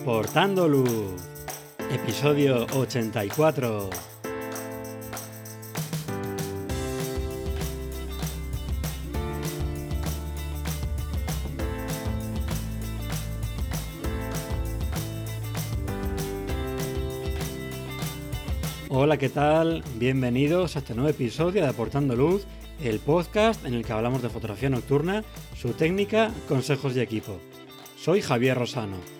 Aportando Luz, episodio 84. Hola, ¿qué tal? Bienvenidos a este nuevo episodio de Aportando Luz, el podcast en el que hablamos de fotografía nocturna, su técnica, consejos y equipo. Soy Javier Rosano,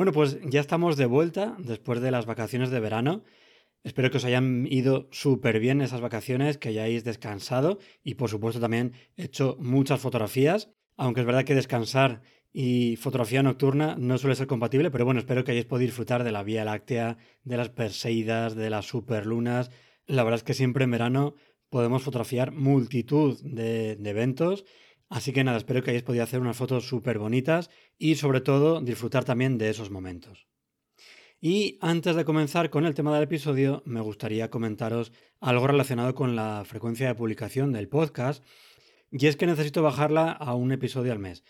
Bueno, pues ya estamos de vuelta después de las vacaciones de verano. Espero que os hayan ido súper bien esas vacaciones, que hayáis descansado y por supuesto también hecho muchas fotografías, aunque es verdad que descansar y fotografía nocturna no suele ser compatible, pero bueno, espero que hayáis podido disfrutar de la Vía Láctea, de las Perseidas, de las superlunas. La verdad es que siempre en verano podemos fotografiar multitud de, de eventos, así que nada, espero que hayáis podido hacer unas fotos súper bonitas y sobre todo disfrutar también de esos momentos. Y antes de comenzar con el tema del episodio, me gustaría comentaros algo relacionado con la frecuencia de publicación del podcast, y es que necesito bajarla a un episodio al mes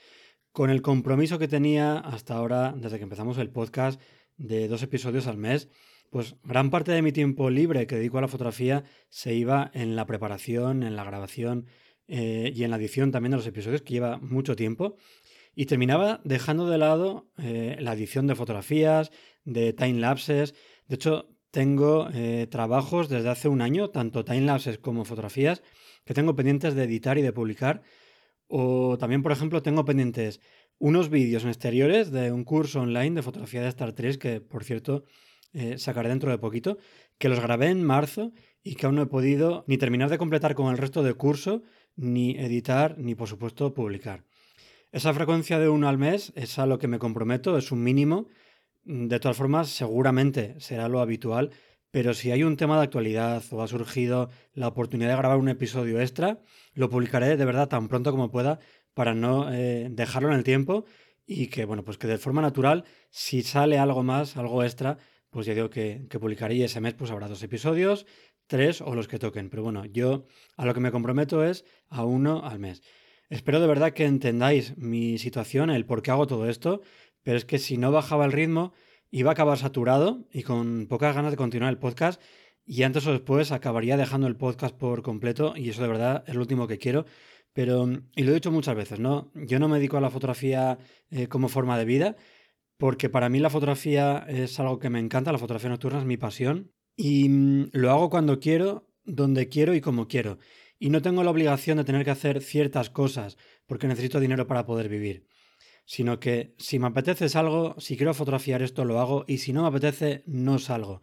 con el compromiso que tenía hasta ahora, desde que empezamos el podcast, de dos episodios al mes, pues gran parte de mi tiempo libre que dedico a la fotografía se iba en la preparación, en la grabación eh, y en la edición también de los episodios, que lleva mucho tiempo. Y terminaba dejando de lado eh, la edición de fotografías, de time lapses. De hecho, tengo eh, trabajos desde hace un año, tanto time lapses como fotografías, que tengo pendientes de editar y de publicar o también, por ejemplo, tengo pendientes unos vídeos en exteriores de un curso online de fotografía de Star 3 que, por cierto, sacaré dentro de poquito, que los grabé en marzo y que aún no he podido ni terminar de completar con el resto del curso, ni editar, ni por supuesto publicar. Esa frecuencia de uno al mes es a lo que me comprometo, es un mínimo. De todas formas, seguramente será lo habitual, pero si hay un tema de actualidad o ha surgido la oportunidad de grabar un episodio extra, lo publicaré de verdad tan pronto como pueda para no eh, dejarlo en el tiempo y que, bueno, pues que de forma natural, si sale algo más, algo extra, pues ya digo que, que publicaré y ese mes pues habrá dos episodios, tres o los que toquen. Pero bueno, yo a lo que me comprometo es a uno al mes. Espero de verdad que entendáis mi situación, el por qué hago todo esto, pero es que si no bajaba el ritmo, iba a acabar saturado y con pocas ganas de continuar el podcast y antes o después acabaría dejando el podcast por completo y eso de verdad es lo último que quiero. Pero, y lo he dicho muchas veces, ¿no? Yo no me dedico a la fotografía eh, como forma de vida porque para mí la fotografía es algo que me encanta, la fotografía nocturna es mi pasión y mm, lo hago cuando quiero, donde quiero y como quiero. Y no tengo la obligación de tener que hacer ciertas cosas porque necesito dinero para poder vivir sino que si me apetece algo, si quiero fotografiar esto lo hago y si no me apetece no salgo.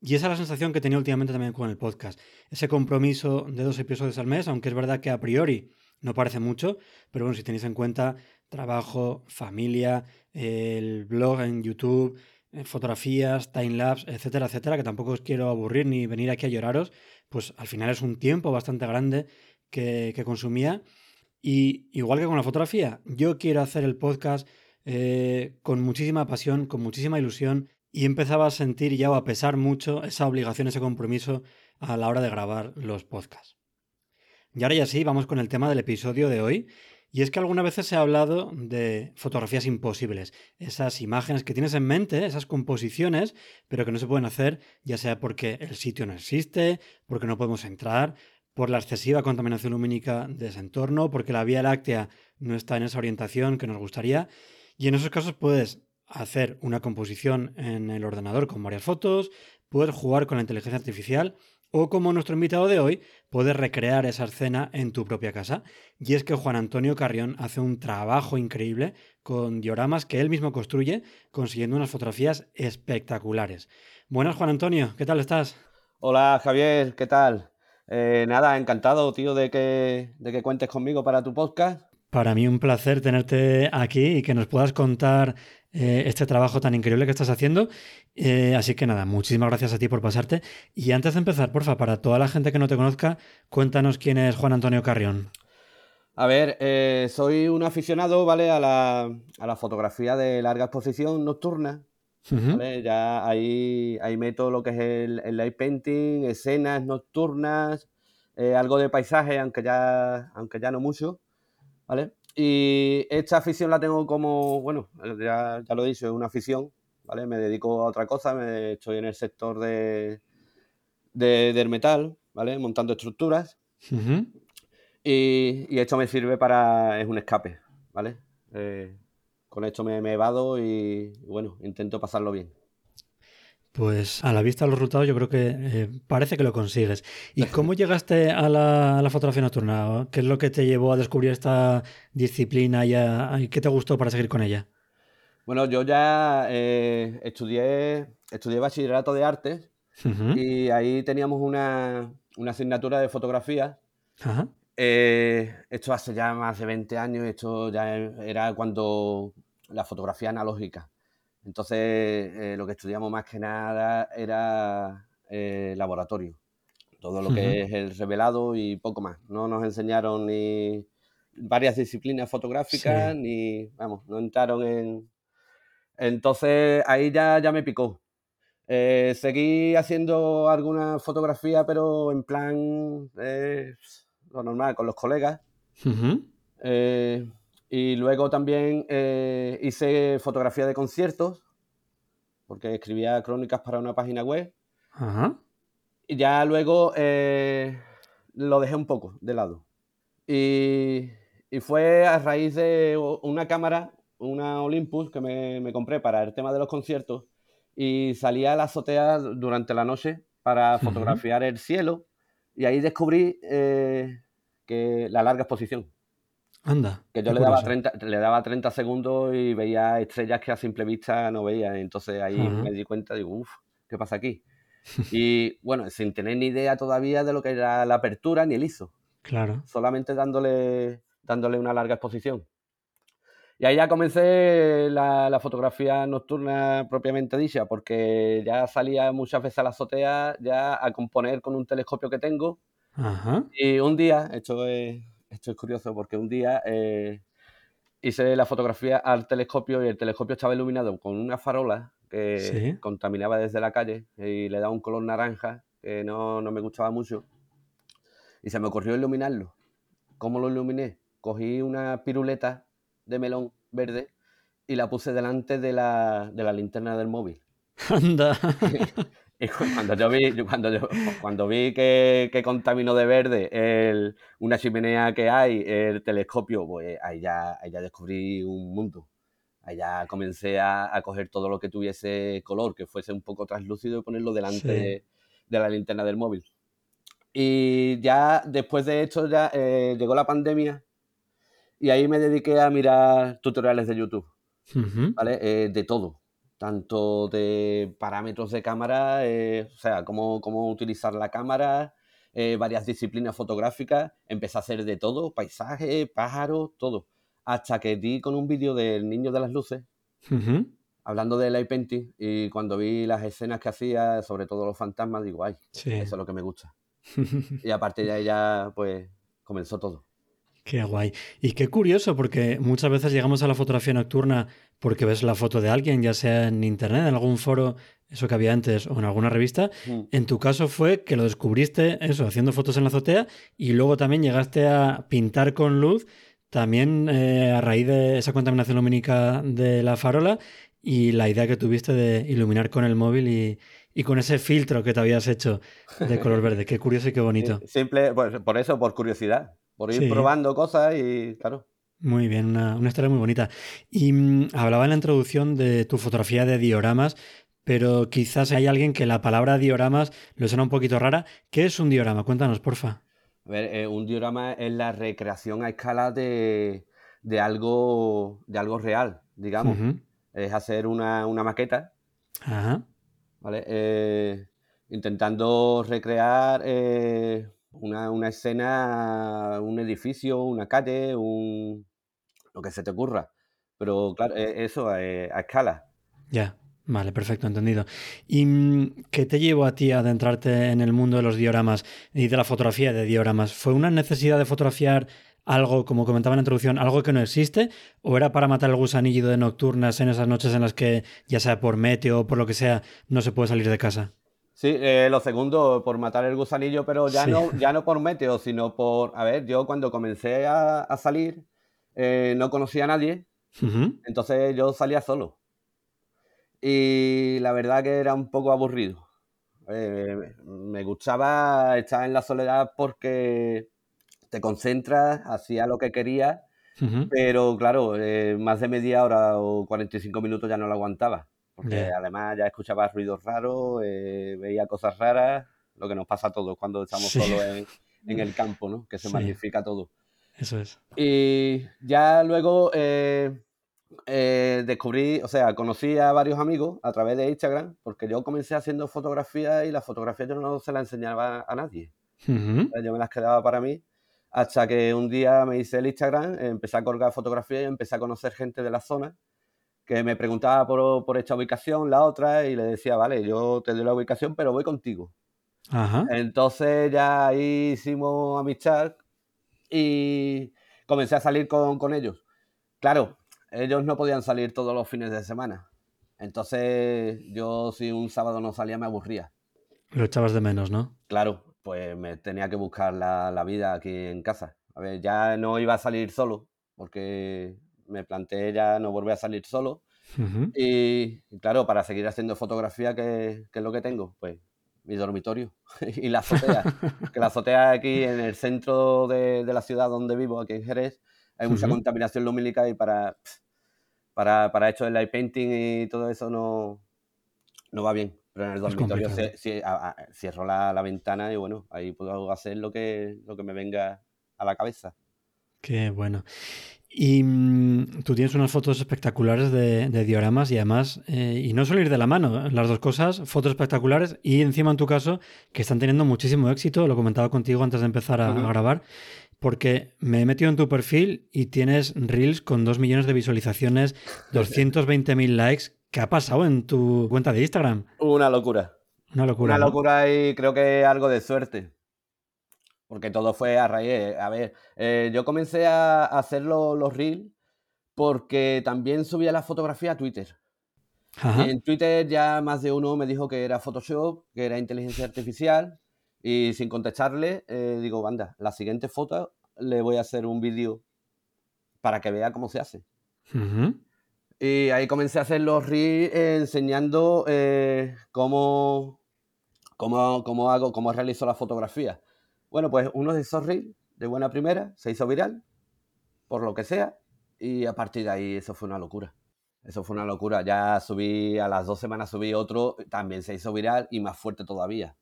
Y esa es la sensación que tenía últimamente también con el podcast. Ese compromiso de dos episodios al mes, aunque es verdad que a priori no parece mucho, pero bueno, si tenéis en cuenta trabajo, familia, el blog en YouTube, fotografías, timelapse, etcétera, etcétera, que tampoco os quiero aburrir ni venir aquí a lloraros, pues al final es un tiempo bastante grande que, que consumía y igual que con la fotografía, yo quiero hacer el podcast eh, con muchísima pasión, con muchísima ilusión y empezaba a sentir ya o a pesar mucho esa obligación, ese compromiso a la hora de grabar los podcasts. Y ahora ya sí, vamos con el tema del episodio de hoy. Y es que algunas veces se ha hablado de fotografías imposibles, esas imágenes que tienes en mente, esas composiciones, pero que no se pueden hacer, ya sea porque el sitio no existe, porque no podemos entrar, por la excesiva contaminación lumínica de ese entorno, porque la Vía Láctea no está en esa orientación que nos gustaría. Y en esos casos puedes hacer una composición en el ordenador con varias fotos, puedes jugar con la inteligencia artificial o como nuestro invitado de hoy, puedes recrear esa escena en tu propia casa. Y es que Juan Antonio Carrión hace un trabajo increíble con dioramas que él mismo construye, consiguiendo unas fotografías espectaculares. Buenas, Juan Antonio, ¿qué tal estás? Hola, Javier, ¿qué tal? Eh, nada, encantado, tío, de que, de que cuentes conmigo para tu podcast. Para mí un placer tenerte aquí y que nos puedas contar eh, este trabajo tan increíble que estás haciendo. Eh, así que nada, muchísimas gracias a ti por pasarte. Y antes de empezar, porfa, para toda la gente que no te conozca, cuéntanos quién es Juan Antonio Carrión. A ver, eh, soy un aficionado, ¿vale? A la, a la, fotografía de larga exposición nocturna. ¿vale? Ya ahí, ahí meto lo que es el, el light painting, escenas nocturnas, algo de paisaje, aunque ya, aunque ya no mucho, ¿vale? Y esta afición la tengo como, bueno, ya, ya lo he dicho, es una afición, ¿vale? Me dedico a otra cosa, me estoy en el sector de, de del metal, ¿vale? Montando estructuras. y, y, esto me sirve para, es un escape, ¿vale? Eh, con esto me, me evado y, bueno, intento pasarlo bien. Pues a la vista de los resultados yo creo que eh, parece que lo consigues. ¿Y cómo llegaste a la, a la, fotografía nocturna? ¿Qué es lo que te llevó a descubrir esta disciplina y, a, y qué te gustó para seguir con ella? Bueno, yo ya eh, estudié, estudié bachillerato de artes uh -huh. y ahí teníamos una, una, asignatura de fotografía. Eh, esto hace ya más de 20 años, esto ya era cuando la fotografía analógica. Entonces, eh, lo que estudiamos más que nada era eh, laboratorio. Todo lo que uh -huh. es el revelado y poco más. No nos enseñaron ni varias disciplinas fotográficas, sí. ni, vamos, no entraron en... Entonces, ahí ya, ya me picó. Eh, seguí haciendo alguna fotografía, pero en plan, lo normal, con los colegas. Uh -huh. Y luego también eh, hice fotografía de conciertos, porque escribía crónicas para una página web. Ajá. Y ya luego eh, lo dejé un poco de lado. Y, y, fue a raíz de una cámara, una Olympus, que me, me, compré para el tema de los conciertos. Y salía a la azotea durante la noche para fotografiar uh -huh. el cielo. Y ahí descubrí eh, que la larga exposición. Anda. Que yo le daba, 30, le daba 30 segundos y veía estrellas que a simple vista no veía. Entonces ahí uh -huh. me di cuenta, digo, uff, ¿qué pasa aquí? y bueno, sin tener ni idea todavía de lo que era la apertura ni el ISO. Claro. Solamente dándole, dándole una larga exposición. Y ahí ya comencé la, la, fotografía nocturna propiamente dicha, porque ya salía muchas veces a la azotea ya a componer con un telescopio que tengo. Ajá. Y un día, esto es esto es curioso porque un día eh, hice la fotografía al telescopio y el telescopio estaba iluminado con una farola que ¿Sí? contaminaba desde la calle y le daba un color naranja que no, no, me gustaba mucho. Y se me ocurrió iluminarlo. ¿Cómo lo iluminé? Cogí una piruleta de melón verde y la puse delante de la, de la linterna del móvil. Anda. Y cuando yo vi, cuando, yo, cuando vi que, que contaminó de verde el, una chimenea que hay, el telescopio, pues ahí ya, ahí ya descubrí un mundo. Ahí ya comencé a, a, coger todo lo que tuviese color, que fuese un poco translúcido y ponerlo delante sí. de, de, la linterna del móvil. Y ya después de esto ya eh, llegó la pandemia y ahí me dediqué a mirar tutoriales de YouTube, uh -huh. ¿vale? Eh, de todo tanto de parámetros de cámara, eh, o sea, cómo, cómo, utilizar la cámara, eh, varias disciplinas fotográficas, empecé a hacer de todo, paisaje, pájaros, todo, hasta que di con un vídeo del Niño de las Luces, uh -huh. hablando de light painting, y cuando vi las escenas que hacía, sobre todo los fantasmas, digo, ay, sí. eso es lo que me gusta. y a partir de ahí ya, pues, comenzó todo. Qué guay. Y qué curioso, porque muchas veces llegamos a la fotografía nocturna porque ves la foto de alguien, ya sea en internet, en algún foro, eso que había antes, o en alguna revista. Mm. En tu caso fue que lo descubriste, eso, haciendo fotos en la azotea, y luego también llegaste a pintar con luz, también eh, a raíz de esa contaminación lumínica de la farola y la idea que tuviste de iluminar con el móvil y, y con ese filtro que te habías hecho de color verde. Qué curioso y qué bonito. Simple, pues, por eso, por curiosidad por ir sí. probando cosas y claro. Muy bien, una, una historia muy bonita. Y mmm, hablaba en la introducción de tu fotografía de dioramas, pero quizás hay alguien que la palabra dioramas le suena un poquito rara. ¿Qué es un diorama? Cuéntanos, porfa. A ver, eh, un diorama es la recreación a escala de, de, algo, de algo real, digamos. Uh -huh. Es hacer una, una maqueta. Ajá. ¿Vale? Eh, intentando recrear eh, una, una, escena, un edificio, una calle, un, lo que se te ocurra. Pero claro, e, eso a, escala. Ya, vale, perfecto, entendido. ¿Y mm, qué te llevó a ti a adentrarte en el mundo de los dioramas y de la fotografía de dioramas? ¿Fue una necesidad de fotografiar algo, como comentaba en la introducción, algo que no existe? ¿O era para matar el gusanillo de nocturnas en esas noches en las que, ya sea por meteo o por lo que sea, no se puede salir de casa? Sí, eh, lo segundo, por matar el gusanillo, pero ya, no, ya no por meteo, sino por, a ver, yo cuando comencé a, salir eh, no conocía a nadie, entonces yo salía solo. Y la verdad que era un poco aburrido. Eh, me gustaba estar en la soledad porque te concentras, hacía lo que querías, pero claro, más de media hora o 45 minutos ya no lo aguantaba. Porque además ya escuchaba ruidos raros, eh, veía cosas raras, lo que nos pasa a todos cuando estamos solos en, el campo, ¿no? Que se magnifica todo. Eso es. Y ya luego eh, eh, descubrí, o sea, conocí a varios amigos a través de Instagram, porque yo comencé haciendo fotografías y las fotografías yo no se las enseñaba a nadie. Yo me las quedaba para mí. Hasta que un día me hice el Instagram, empecé a colgar fotografías y empecé a conocer gente de la zona que me preguntaba por, esta ubicación, la otra, y le decía, vale, yo te doy la ubicación, pero voy contigo. Entonces ya ahí hicimos amistad y comencé a salir con, ellos. Claro, ellos no podían salir todos los fines de semana. Entonces yo si un sábado no salía me aburría. Lo echabas de menos, ¿no? Claro, pues me tenía que buscar la, la vida aquí en casa. A ver, ya no iba a salir solo, porque me planteé ya no volver a salir solo. y, claro, para seguir haciendo fotografía, ¿qué, es lo que tengo? Pues mi dormitorio y la azotea. que la azotea aquí en el centro de, la ciudad donde vivo, aquí en Jerez, hay mucha contaminación lumínica y para, para, para esto del light painting y todo eso no, no va bien. Pero en el dormitorio cierro la, la, ventana y bueno, ahí puedo hacer lo que, lo que me venga a la cabeza. Qué bueno. Y mm, tú tienes unas fotos espectaculares de, dioramas y además, eh, y no suele ir de la mano, las dos cosas, fotos espectaculares y encima en tu caso, que están teniendo muchísimo éxito, lo comentaba contigo antes de empezar a, grabar, porque me he metido en tu perfil y tienes reels con 2 millones de visualizaciones, 220.000 likes. ¿Qué ha pasado en tu cuenta de Instagram? Una locura. Una locura. Una locura y creo que algo de suerte porque todo fue a raíz. A ver, eh, yo comencé a hacer los, reels porque también subía la fotografía a Twitter. en Twitter ya más de uno me dijo que era Photoshop, que era inteligencia artificial, y sin contestarle, eh, digo, banda, la siguiente foto le voy a hacer un vídeo para que vea cómo se hace. Y ahí comencé a hacer los reels enseñando eh, cómo, cómo, cómo, hago, cómo realizo la fotografía. Bueno, pues uno de esos reels de buena primera se hizo viral, por lo que sea, y a partir de ahí eso fue una locura. Eso fue una locura. Ya subí, a las dos semanas subí otro, también se hizo viral y más fuerte todavía.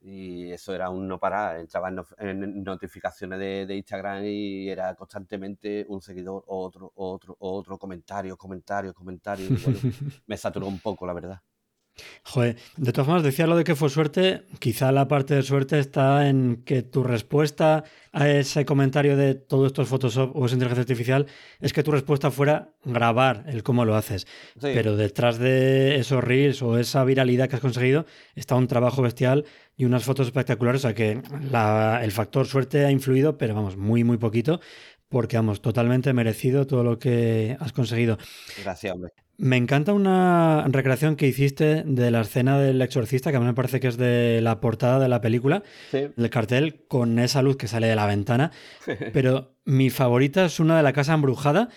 Y eso era un no parar. Entraba en, notificaciones de, Instagram y era constantemente un seguidor, otro, otro, otro, comentario, comentario, comentario. me saturó un poco, la verdad. Joder, de todas formas, decía lo de que fue suerte. Quizá la parte de suerte está en que tu respuesta a ese comentario de todo esto es Photoshop o es inteligencia artificial es que tu respuesta fuera grabar el cómo lo haces. Pero detrás de esos reels o esa viralidad que has conseguido está un trabajo bestial y unas fotos espectaculares. O sea que el factor suerte ha influido, pero vamos, muy, muy poquito porque vamos, totalmente merecido todo lo que has conseguido. Gracias, hombre. Me encanta una recreación que hiciste de la escena del exorcista, que a mí me parece que es de la portada de la película, sí. el cartel con esa luz que sale de la ventana. Pero mi favorita es una de la casa embrujada,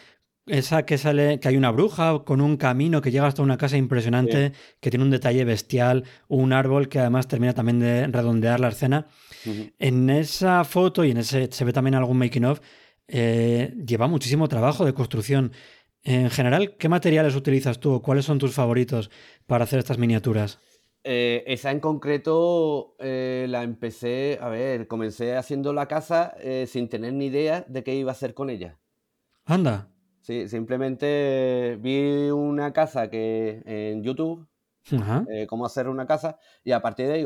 esa que sale, que hay una bruja con un camino que llega hasta una casa impresionante, que tiene un detalle bestial, un árbol que además termina también de redondear la escena. En esa foto y en ese se ve también algún making of, eh, lleva muchísimo trabajo de construcción. En general, ¿qué materiales utilizas tú? ¿Cuáles son tus favoritos para hacer estas miniaturas? Eh, esa en concreto eh, la empecé, a ver, comencé haciendo la casa sin tener ni idea de qué iba a hacer con ella. Anda. Sí, simplemente vi una casa que en YouTube, cómo hacer una casa, y a partir de ahí,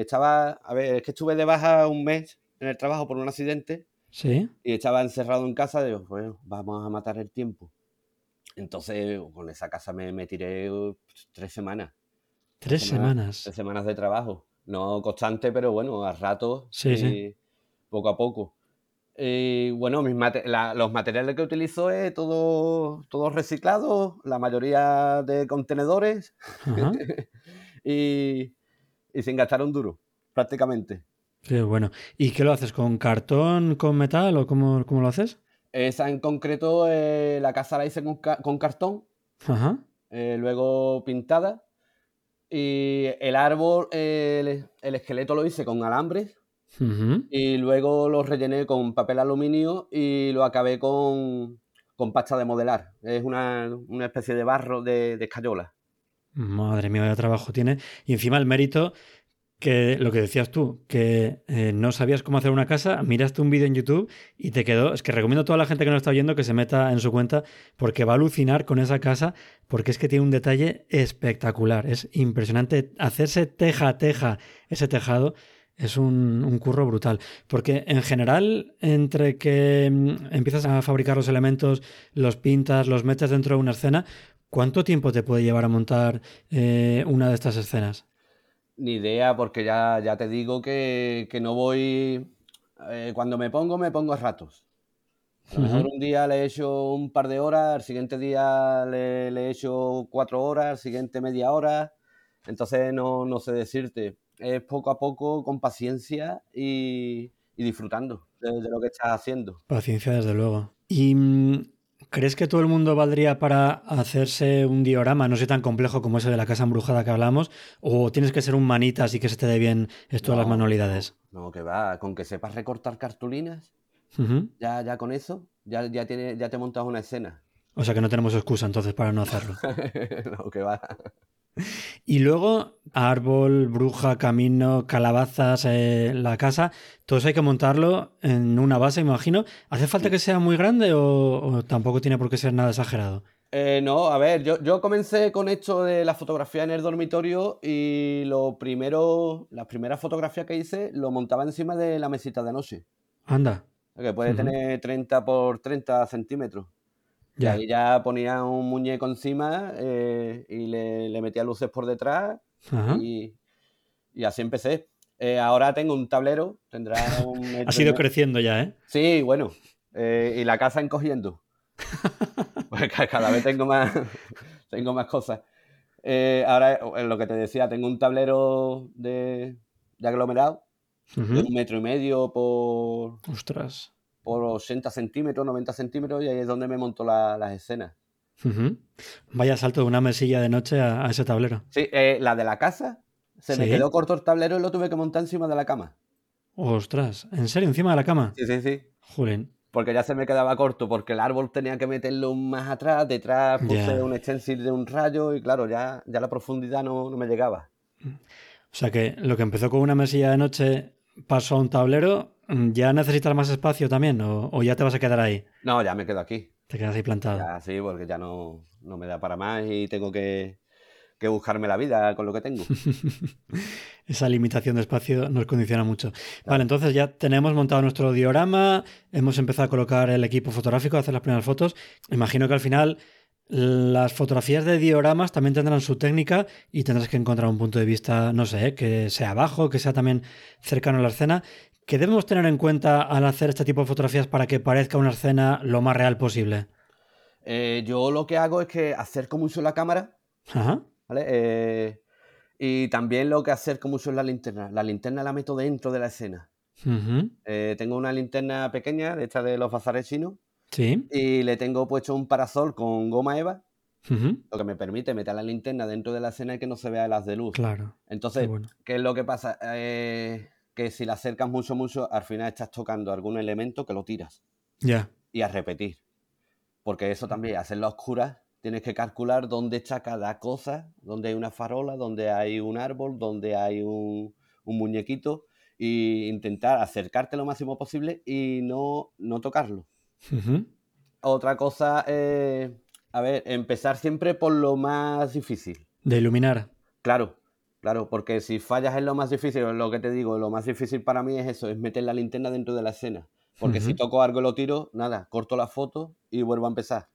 estaba, a ver, es que estuve de baja un mes en el trabajo por un accidente Sí. Y estaba encerrado en casa, digo, bueno, vamos a matar el tiempo. Entonces, con esa casa me, me tiré uh, tres semanas. Tres semanas. Tres semanas de trabajo. No constante, pero bueno, a ratos. Sí, sí. Poco a poco. Y bueno, mis los materiales que utilizo es todo, todo reciclado, la mayoría de contenedores y, y, sin gastar un duro, prácticamente. Qué bueno. ¿Y qué lo haces? ¿Con cartón, con metal o cómo, cómo lo haces? Esa en concreto, eh, la casa la hice con, cartón, eh, luego pintada. Y el árbol, el, esqueleto lo hice con alambres. Y luego lo rellené con papel aluminio y lo acabé con, con pasta de modelar. Es una, especie de barro de, de escayola. Madre mía, vaya trabajo tiene. Y encima el mérito que lo que decías tú, que eh, no sabías cómo hacer una casa, miraste un vídeo en YouTube y te quedó. Es que recomiendo a toda la gente que nos está oyendo que se meta en su cuenta porque va a alucinar con esa casa, porque es que tiene un detalle espectacular. Es impresionante hacerse teja a teja ese tejado. Es un, curro brutal. Porque en general, entre que mm, empiezas a fabricar los elementos, los pintas, los metes dentro de una escena, ¿cuánto tiempo te puede llevar a montar eh, una de estas escenas? Ni idea, porque ya, ya te digo que, no voy. Eh, cuando me pongo, me pongo a ratos. A lo mejor un día le he hecho un par de horas, al siguiente día le, he hecho cuatro horas, al siguiente media hora. Entonces no, sé decirte. Es poco a poco, con paciencia y, disfrutando de, de, lo que estás haciendo. Paciencia, desde luego. Y mm, ¿Crees que todo el mundo valdría para hacerse un diorama, no sé tan complejo como ese de la casa embrujada que hablamos? ¿O tienes que ser un manitas y que se te dé bien esto de las manualidades? No, que va, con que sepas recortar cartulinas, ya, ya con eso, ya, ya, tiene, ya te montas una escena. O sea que no tenemos excusa entonces para no hacerlo. no, que va. Y luego, árbol, bruja, camino, calabazas, eh, la casa, todo eso hay que montarlo en una base, imagino. ¿Hace falta que sea muy grande o, tampoco tiene por qué ser nada exagerado? Eh, no, a ver, yo, yo, comencé con esto de la fotografía en el dormitorio y lo primero, las primeras fotografías que hice lo montaba encima de la mesita de noche. Anda. Que puede tener 30 por 30 centímetros. Y ahí ya ponía un muñeco encima eh, y le, metía luces por detrás y, así empecé. Eh, ahora tengo un tablero, tendrá un... ha ido creciendo ya, ¿eh? Sí, bueno. Eh, y la casa encogiendo. pues cada vez tengo más, tengo más cosas. ahora, lo que te decía, tengo un tablero de, aglomerado de un metro y medio por... Ostras por 80 centímetros, 90 centímetros, y ahí es donde me monto las escenas. Vaya salto de una mesilla de noche a, ese tablero. Sí, eh, la de la casa, se me quedó corto el tablero y lo tuve que montar encima de la cama. Ostras, ¿en serio? ¿Encima de la cama? Sí, sí, sí. Jolín. Porque ya se me quedaba corto, porque el árbol tenía que meterlo más atrás, detrás puse un stencil de un rayo y claro, ya, ya la profundidad no, no me llegaba. O sea que lo que empezó con una mesilla de noche pasó a un tablero ¿Ya necesitas más espacio también o, ya te vas a quedar ahí? No, ya me quedo aquí. Te quedas ahí plantado. Ya, sí, porque ya no, me da para más y tengo que, buscarme la vida con lo que tengo. Esa limitación de espacio nos condiciona mucho. Vale, entonces ya tenemos montado nuestro diorama, hemos empezado a colocar el equipo fotográfico, a hacer las primeras fotos. Imagino que al final las fotografías de dioramas también tendrán su técnica y tendrás que encontrar un punto de vista, no sé, que sea bajo, que sea también cercano a la escena. ¿Qué debemos tener en cuenta al hacer este tipo de fotografías para que parezca una escena lo más real posible? Eh, yo lo que hago es que acerco mucho la cámara. Ajá. ¿vale? Eh, y también lo que acerco mucho es la linterna. La linterna la meto dentro de la escena. Eh, tengo una linterna pequeña, de esta de los bazares chinos. Sí. Y le tengo puesto un parasol con goma eva. Lo que me permite meter la linterna dentro de la escena y que no se vea las de luz. Claro. Entonces, ¿qué es lo que pasa? Que si la acercas mucho, mucho, al final estás tocando algún elemento que lo tiras. Ya. Y a repetir. Porque eso también, hacerlo a oscuras, tienes que calcular dónde está cada cosa, dónde hay una farola, dónde hay un árbol, dónde hay un, muñequito, e intentar acercarte lo máximo posible y no, no tocarlo. Otra cosa, a ver, empezar siempre por lo más difícil. De iluminar. Claro, Claro, porque si fallas es lo más difícil, lo que te digo, lo más difícil para mí es eso, es meter la linterna dentro de la escena. Porque si toco algo y lo tiro, nada, corto la foto y vuelvo a empezar.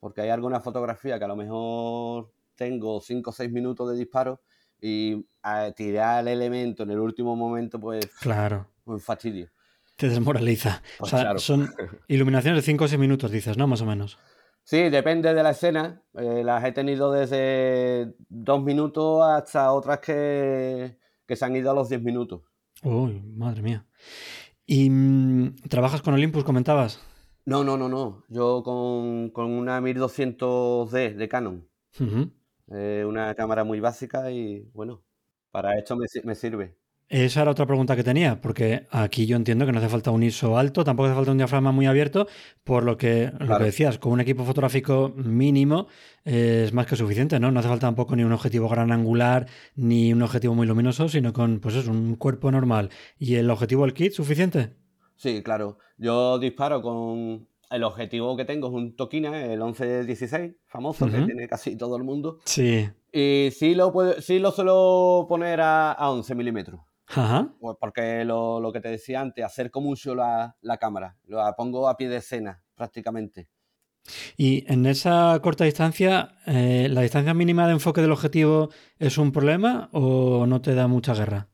Porque hay alguna fotografía que a lo mejor tengo 5 o 6 minutos de disparo y a tirar el elemento en el último momento, pues. Claro. Un fastidio. Te desmoraliza. o pues sea, son iluminaciones de 5 o 6 minutos, dices, ¿no? Más o menos. Sí, depende de la escena. Eh, las he tenido desde 2 minutos hasta otras que, que se han ido a los 10 minutos. Uy, madre mía. ¿Y mm, trabajas con Olympus, comentabas? No, no, no, no. Yo con, con una 1200D de Canon. Eh, una cámara muy básica y bueno, para esto me, sirve. Esa era otra pregunta que tenía, porque aquí yo entiendo que no hace falta un ISO alto, tampoco hace falta un diafragma muy abierto, por lo que lo que decías, con un equipo fotográfico mínimo es más que suficiente, ¿no? No hace falta tampoco ni un objetivo gran angular ni un objetivo muy luminoso, sino con pues es un cuerpo normal y el objetivo del kit suficiente. Sí, claro. Yo disparo con el objetivo que tengo es un Tokina, el 1116, famoso, que tiene casi todo el mundo. Sí. Y sí lo, puedo, sí lo suelo poner a, 11 milímetros. Ajá. Pues porque lo, que te decía antes, acerco mucho la, la cámara. La pongo a pie de escena, prácticamente. Y en esa corta distancia, eh, ¿la distancia mínima de enfoque del objetivo es un problema o no te da mucha guerra?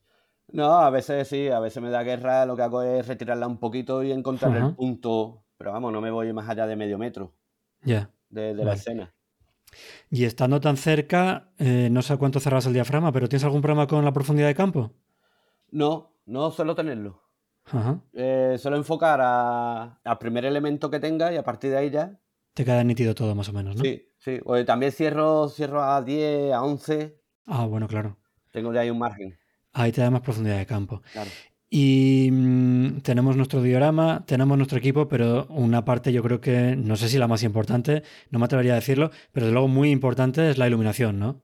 No, a veces sí, a veces me da guerra, lo que hago es retirarla un poquito y encontrar el punto pero vamos, no me voy más allá de medio metro ya de, la escena. Y estando tan cerca, eh, no sé cuánto cerras el diafragma, pero ¿tienes algún problema con la profundidad de campo? No, no suelo tenerlo. Ajá. Eh, suelo enfocar al primer elemento que tenga y a partir de ahí ya. Te queda nítido todo más o menos, ¿no? Sí, sí. también cierro, cierro a 10, a 11. Ah, bueno, claro. Tengo de ahí un margen. Ahí te da más profundidad de campo. Claro. Y mm, tenemos nuestro diorama, tenemos nuestro equipo, pero una parte yo creo que, no sé si la más importante, no me atrevería a decirlo, pero desde luego muy importante es la iluminación, ¿no?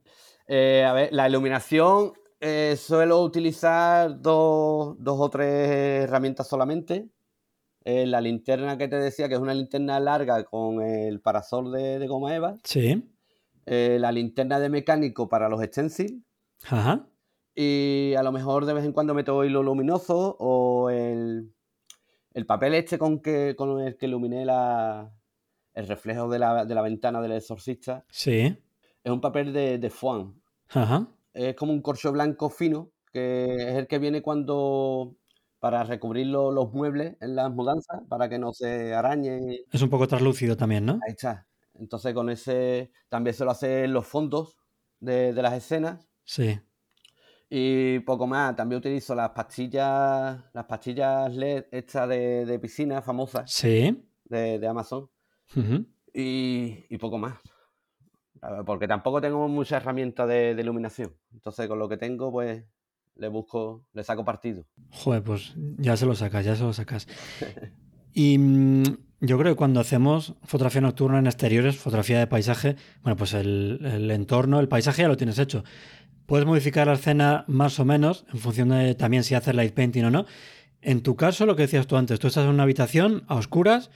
Eh, a ver, la iluminación eh, suelo utilizar dos, o tres herramientas solamente. Eh, la linterna que te decía, que es una linterna larga con el parasol de, de goma eva. Sí. la linterna de mecánico para los stencils. Ajá. Y a lo mejor de vez en cuando meto hilo luminoso o el, papel este con, que, con el que iluminé la, el reflejo de la, ventana del exorcista. Sí. Es un papel de, de foam. Ajá. Es como un corcho blanco fino, que es el que viene cuando para recubrir los muebles en las mudanzas, para que no se arañen. Es un poco translúcido también, ¿no? Ahí está. Entonces con ese también se lo hace en los fondos de, de las escenas. Sí. Y poco más, también utilizo las pastillas, las pastillas LED estas de, piscina famosas. Sí. De, Amazon. y, poco más. Porque tampoco tengo mucha herramienta de, iluminación. Entonces con lo que tengo, pues le busco, le saco partido. Joder, pues ya se lo sacas, ya se lo sacas. y mm, yo creo que cuando hacemos fotografía nocturna en exteriores, fotografía de paisaje, bueno, pues el, el entorno, el paisaje ya lo tienes hecho. Puedes modificar la escena más o menos en función de también si haces light painting o no. En tu caso, lo que decías tú antes, tú estás en una habitación a oscuras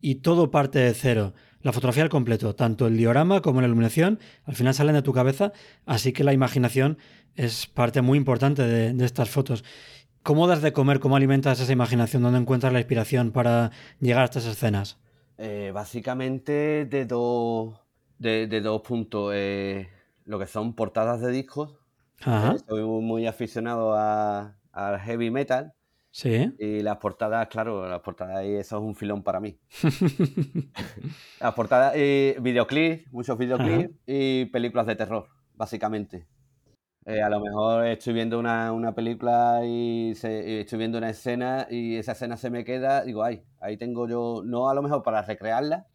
y todo parte de cero. La fotografía al completo, tanto el diorama como la iluminación, al final salen de tu cabeza, así que la imaginación es parte muy importante de, estas fotos. ¿Cómo das de comer, cómo alimentas esa imaginación? ¿Dónde encuentras la inspiración para llegar a estas escenas? Eh, básicamente de dos, de, dos puntos. Eh, lo que son portadas de discos. Ajá. soy muy aficionado al heavy metal. Sí. Y las portadas, claro, las portadas, y eso es un filón para mí. las portadas, y videoclips, muchos videoclips y películas de terror, básicamente. Eh, a lo mejor estoy viendo una, película y, estoy viendo una escena y esa escena se me queda, digo, ay, ahí tengo yo, no a lo mejor para recrearla,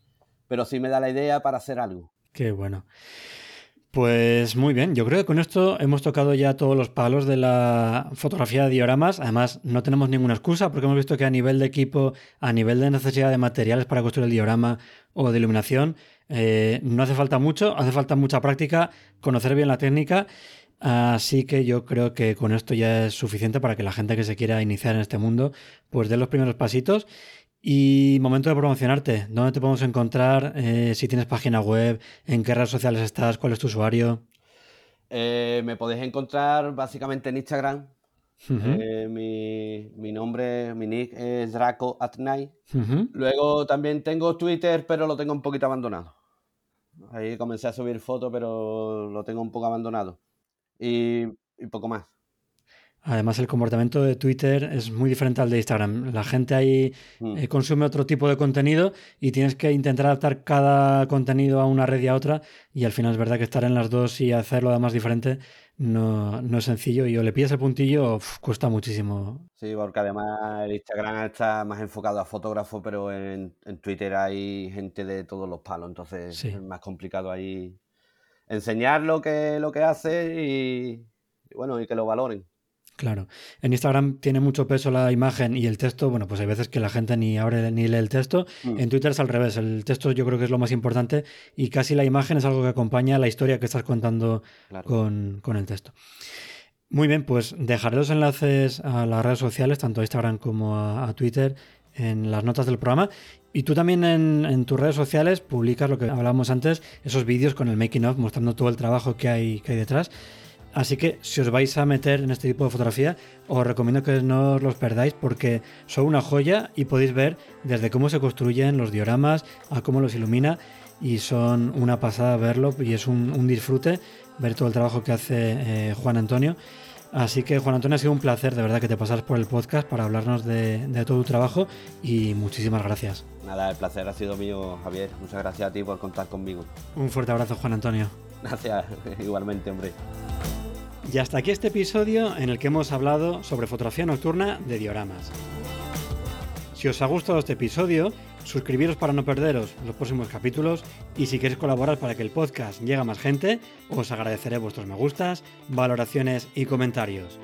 pero sí me da la idea para hacer algo. Qué bueno. Pues muy bien, yo creo que con esto hemos tocado ya todos los palos de la fotografía de dioramas. Además, no tenemos ninguna excusa porque hemos visto que a nivel de equipo, a nivel de necesidad de materiales para construir el diorama o de iluminación, eh, no hace falta mucho, hace falta mucha práctica, conocer bien la técnica. Así que yo creo que con esto ya es suficiente para que la gente que se quiera iniciar en este mundo, pues dé los primeros pasitos y momento de promocionarte. ¿Dónde te podemos encontrar? Eh, si tienes página web, en qué redes sociales estás, cuál es tu usuario. Eh, me podéis encontrar básicamente en Instagram Eh, mi, nombre, mi nick es Draco at Night. Luego también tengo Twitter, pero lo tengo un poquito abandonado. Ahí comencé a subir fotos, pero lo tengo un poco abandonado. y poco más. Además, el comportamiento de Twitter es muy diferente al de Instagram. La gente ahí mm. eh, consume otro tipo de contenido y tienes que intentar adaptar cada contenido a una red y a otra. Y al final es verdad que estar en las dos y hacerlo además diferente no, es sencillo. Y o le pides el puntillo, cuesta muchísimo. Sí, porque además el Instagram está más enfocado a fotógrafos, pero en, Twitter hay gente de todos los palos. Entonces es más complicado ahí enseñar lo que, lo que hace y bueno, y que lo valoren. Claro. En Instagram tiene mucho peso la imagen y el texto. Bueno, pues hay veces que la gente ni abre ni lee el texto. Mm. En Twitter es al revés. El texto yo creo que es lo más importante y casi la imagen es algo que acompaña la historia que estás contando con, el texto. Muy bien, pues dejaré los enlaces a las redes sociales, tanto a Instagram como a, Twitter, en las notas del programa. Y tú también en, en, tus redes sociales publicas lo que hablábamos antes, esos vídeos con el making of, mostrando todo el trabajo que hay, que hay detrás. Así que si os vais a meter en este tipo de fotografía, os recomiendo que no os los perdáis porque son una joya y podéis ver desde cómo se construyen los dioramas a cómo los ilumina y son una pasada verlo y es un, disfrute ver todo el trabajo que hace eh, Juan Antonio. Así que Juan Antonio ha sido un placer de verdad que te pasaras por el podcast para hablarnos de, de todo tu trabajo y muchísimas gracias. Nada, el placer ha sido mío, Javier. Muchas gracias a ti por contar conmigo. Un fuerte abrazo, Juan Antonio. Gracias, igualmente, hombre. Y hasta aquí este episodio en el que hemos hablado sobre fotografía nocturna de dioramas. Si os ha gustado este episodio, suscribiros para no perderos los próximos capítulos y si queréis colaborar para que el podcast llegue a más gente, os agradeceré vuestros me gustas, valoraciones y comentarios.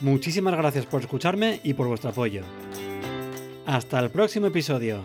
Muchísimas gracias por escucharme y por vuestro apoyo. Hasta el próximo episodio.